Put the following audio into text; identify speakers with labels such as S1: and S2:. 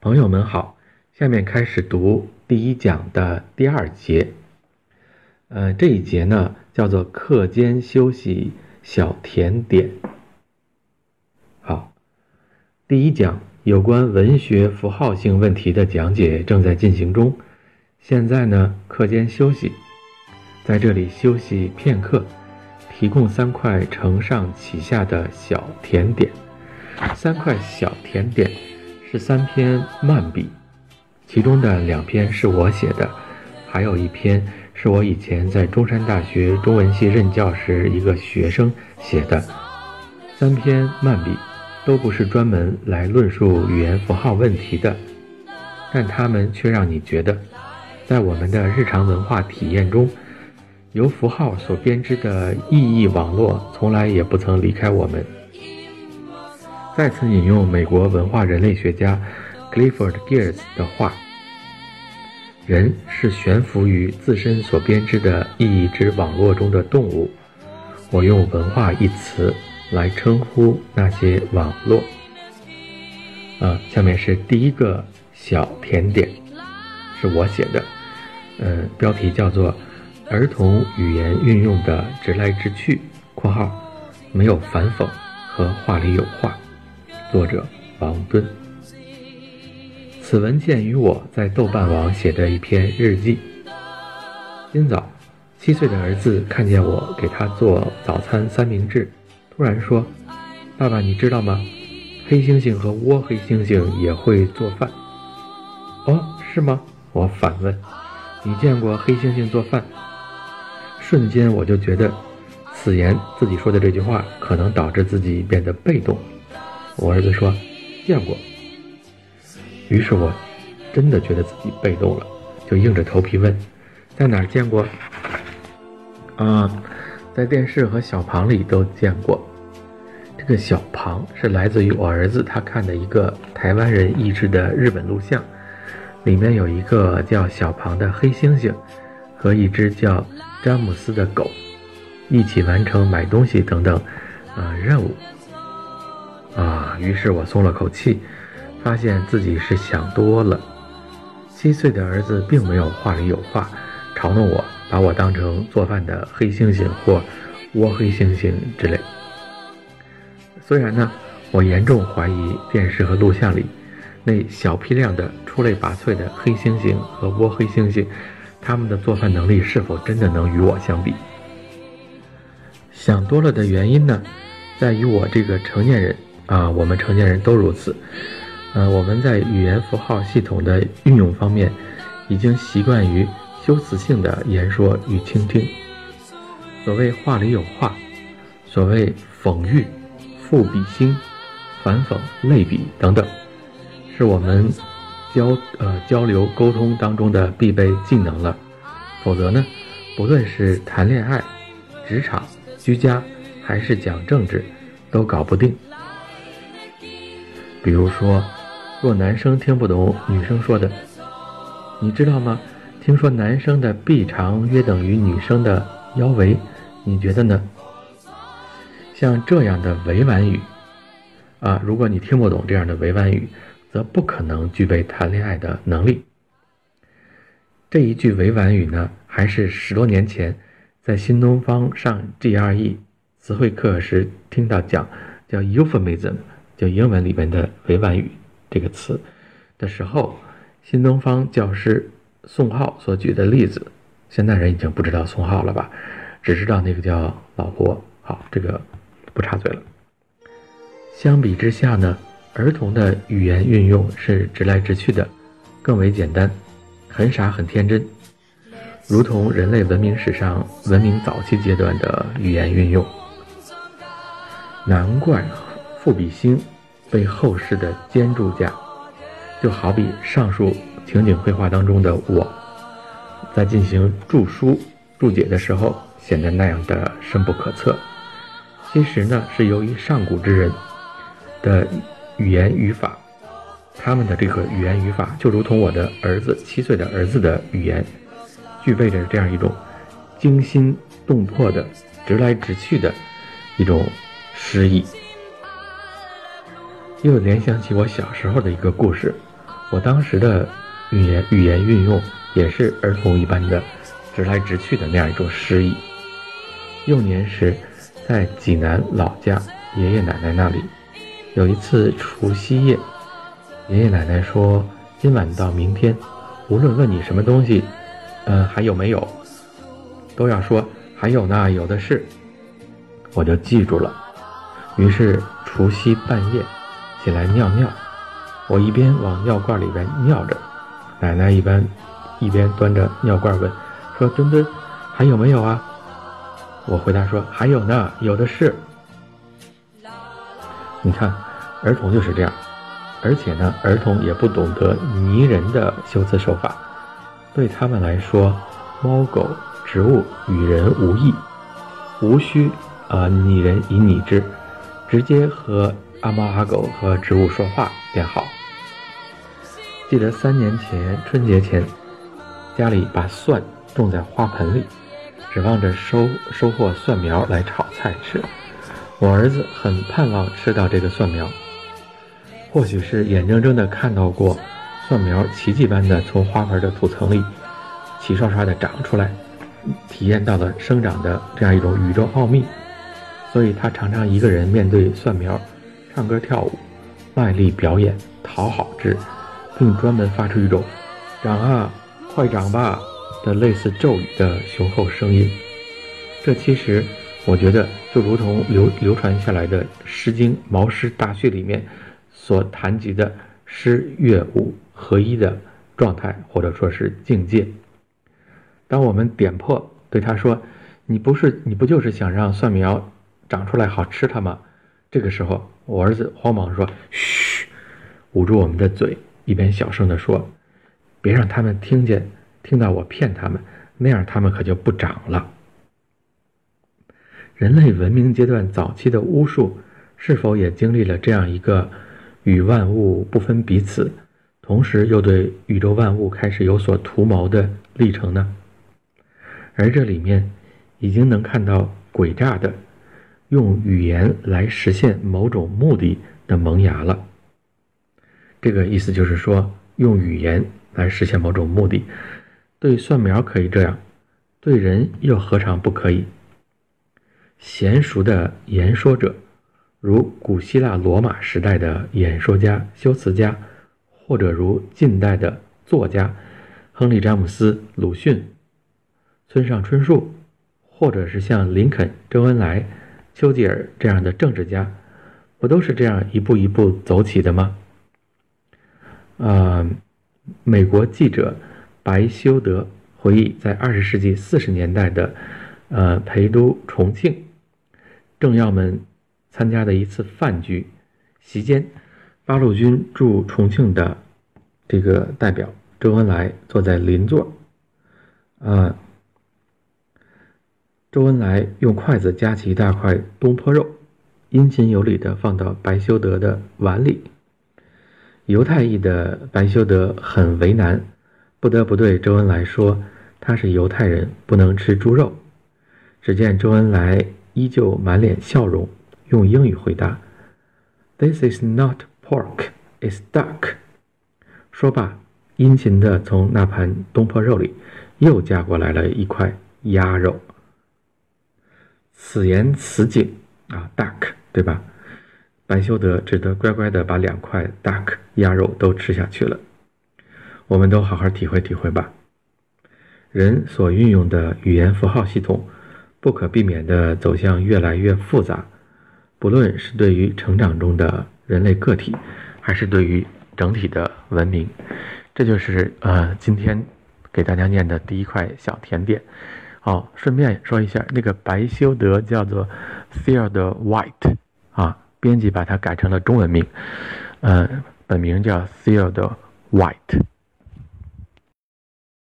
S1: 朋友们好，下面开始读第一讲的第二节。呃，这一节呢叫做课间休息小甜点。好，第一讲有关文学符号性问题的讲解正在进行中。现在呢，课间休息，在这里休息片刻，提供三块承上启下的小甜点。三块小甜点是三篇漫笔，其中的两篇是我写的，还有一篇是我以前在中山大学中文系任教时一个学生写的。三篇漫笔都不是专门来论述语言符号问题的，但它们却让你觉得，在我们的日常文化体验中，由符号所编织的意义网络从来也不曾离开我们。再次引用美国文化人类学家 Clifford Geertz 的话：“人是悬浮于自身所编织的意义之网络中的动物。”我用“文化”一词来称呼那些网络。啊，下面是第一个小甜点，是我写的。嗯，标题叫做《儿童语言运用的直来直去》（括号没有反讽和话里有话）。作者王敦。此文件与我在豆瓣网写的一篇日记。今早，七岁的儿子看见我给他做早餐三明治，突然说：“爸爸，你知道吗？黑猩猩和倭黑猩猩也会做饭。”“哦，是吗？”我反问。“你见过黑猩猩做饭？”瞬间，我就觉得，此言自己说的这句话可能导致自己变得被动。我儿子说：“见过。”于是我真的觉得自己被动了，就硬着头皮问：“在哪儿见过？”啊，在电视和小旁里都见过。这个小庞是来自于我儿子他看的一个台湾人译制的日本录像，里面有一个叫小庞的黑猩猩和一只叫詹姆斯的狗，一起完成买东西等等啊任务。啊！于是我松了口气，发现自己是想多了。七岁的儿子并没有话里有话，嘲弄我，把我当成做饭的黑猩猩或窝黑猩猩之类。虽然呢，我严重怀疑电视和录像里那小批量的出类拔萃的黑猩猩和窝黑猩猩，他们的做饭能力是否真的能与我相比？想多了的原因呢，在于我这个成年人。啊，我们成年人都如此。呃，我们在语言符号系统的运用方面，已经习惯于修辞性的言说与倾听。所谓话里有话，所谓讽喻、赋比兴、反讽、类比等等，是我们交呃交流沟通当中的必备技能了。否则呢，不论是谈恋爱、职场、居家，还是讲政治，都搞不定。比如说，若男生听不懂女生说的，你知道吗？听说男生的臂长约等于女生的腰围，你觉得呢？像这样的委婉语，啊，如果你听不懂这样的委婉语，则不可能具备谈恋爱的能力。这一句委婉语呢，还是十多年前在新东方上 GRE 词汇课时听到讲，叫 euphemism。就英文里面的委婉语这个词的时候，新东方教师宋浩所举的例子，现在人已经不知道宋浩了吧？只知道那个叫老郭。好，这个不插嘴了。相比之下呢，儿童的语言运用是直来直去的，更为简单，很傻很天真，如同人类文明史上文明早期阶段的语言运用。难怪。赋比兴被后世的肩注下，就好比上述情景绘画当中的我，在进行注书注解的时候显得那样的深不可测。其实呢，是由于上古之人的语言语法，他们的这个语言语法就如同我的儿子七岁的儿子的语言，具备着这样一种惊心动魄的直来直去的一种诗意。又联想起我小时候的一个故事，我当时的语言语言运用也是儿童一般的，直来直去的那样一种诗意。幼年时，在济南老家爷爷奶奶那里，有一次除夕夜，爷爷奶奶说：“今晚到明天，无论问你什么东西，嗯，还有没有，都要说还有呢，有的是。”我就记住了。于是除夕半夜起来尿尿。我一边往尿罐里边尿着，奶奶一般一边端着尿罐问：“说墩墩，还有没有啊？”我回答说：“还有呢，有的是。”你看，儿童就是这样，而且呢，儿童也不懂得拟人的修辞手法，对他们来说，猫狗植物与人无异，无需啊拟人以拟之，直接和阿猫阿狗和植物说话便好。记得三年前春节前，家里把蒜种在花盆里，指望着收收获蒜苗来炒菜吃。我儿子很盼望吃到这个蒜苗，或许是眼睁睁地看到过蒜苗奇迹般的从花盆的土层里齐刷刷地长出来，体验到了生长的这样一种宇宙奥秘，所以他常常一个人面对蒜苗，唱歌跳舞，卖力表演，讨好之。并专门发出一种“长啊，快长吧”的类似咒语的雄厚声音。这其实，我觉得就如同流流传下来的《诗经·毛诗大序》里面所谈及的诗乐舞合一的状态，或者说是境界。当我们点破对他说：“你不是你不就是想让蒜苗长出来好吃它吗？”这个时候，我儿子慌忙说：“嘘，捂住我们的嘴。”一边小声地说：“别让他们听见，听到我骗他们，那样他们可就不长了。”人类文明阶段早期的巫术，是否也经历了这样一个与万物不分彼此，同时又对宇宙万物开始有所图谋的历程呢？而这里面已经能看到诡诈的，用语言来实现某种目的的萌芽了。这个意思就是说，用语言来实现某种目的，对蒜苗可以这样，对人又何尝不可以？娴熟的言说者，如古希腊罗马时代的演说家、修辞家，或者如近代的作家亨利·詹姆斯、鲁迅、村上春树，或者是像林肯、周恩来、丘吉尔这样的政治家，不都是这样一步一步走起的吗？呃，美国记者白修德回忆，在二十世纪四十年代的呃陪都重庆，政要们参加的一次饭局席间，八路军驻重庆的这个代表周恩来坐在邻座，呃，周恩来用筷子夹起一大块东坡肉，殷勤有礼的放到白修德的碗里。犹太裔的白修德很为难，不得不对周恩来说：“他是犹太人，不能吃猪肉。”只见周恩来依旧满脸笑容，用英语回答：“This is not pork, it's duck。”说罢，殷勤地从那盘东坡肉里又夹过来了一块鸭肉。此言此景啊，duck，对吧？白修德只得乖乖地把两块 duck 鸭肉都吃下去了。我们都好好体会体会吧。人所运用的语言符号系统，不可避免地走向越来越复杂。不论是对于成长中的人类个体，还是对于整体的文明，这就是呃今天给大家念的第一块小甜点。好，顺便说一下，那个白修德叫做 Theodore White 啊。编辑把它改成了中文名，呃，本名叫 Theodore White。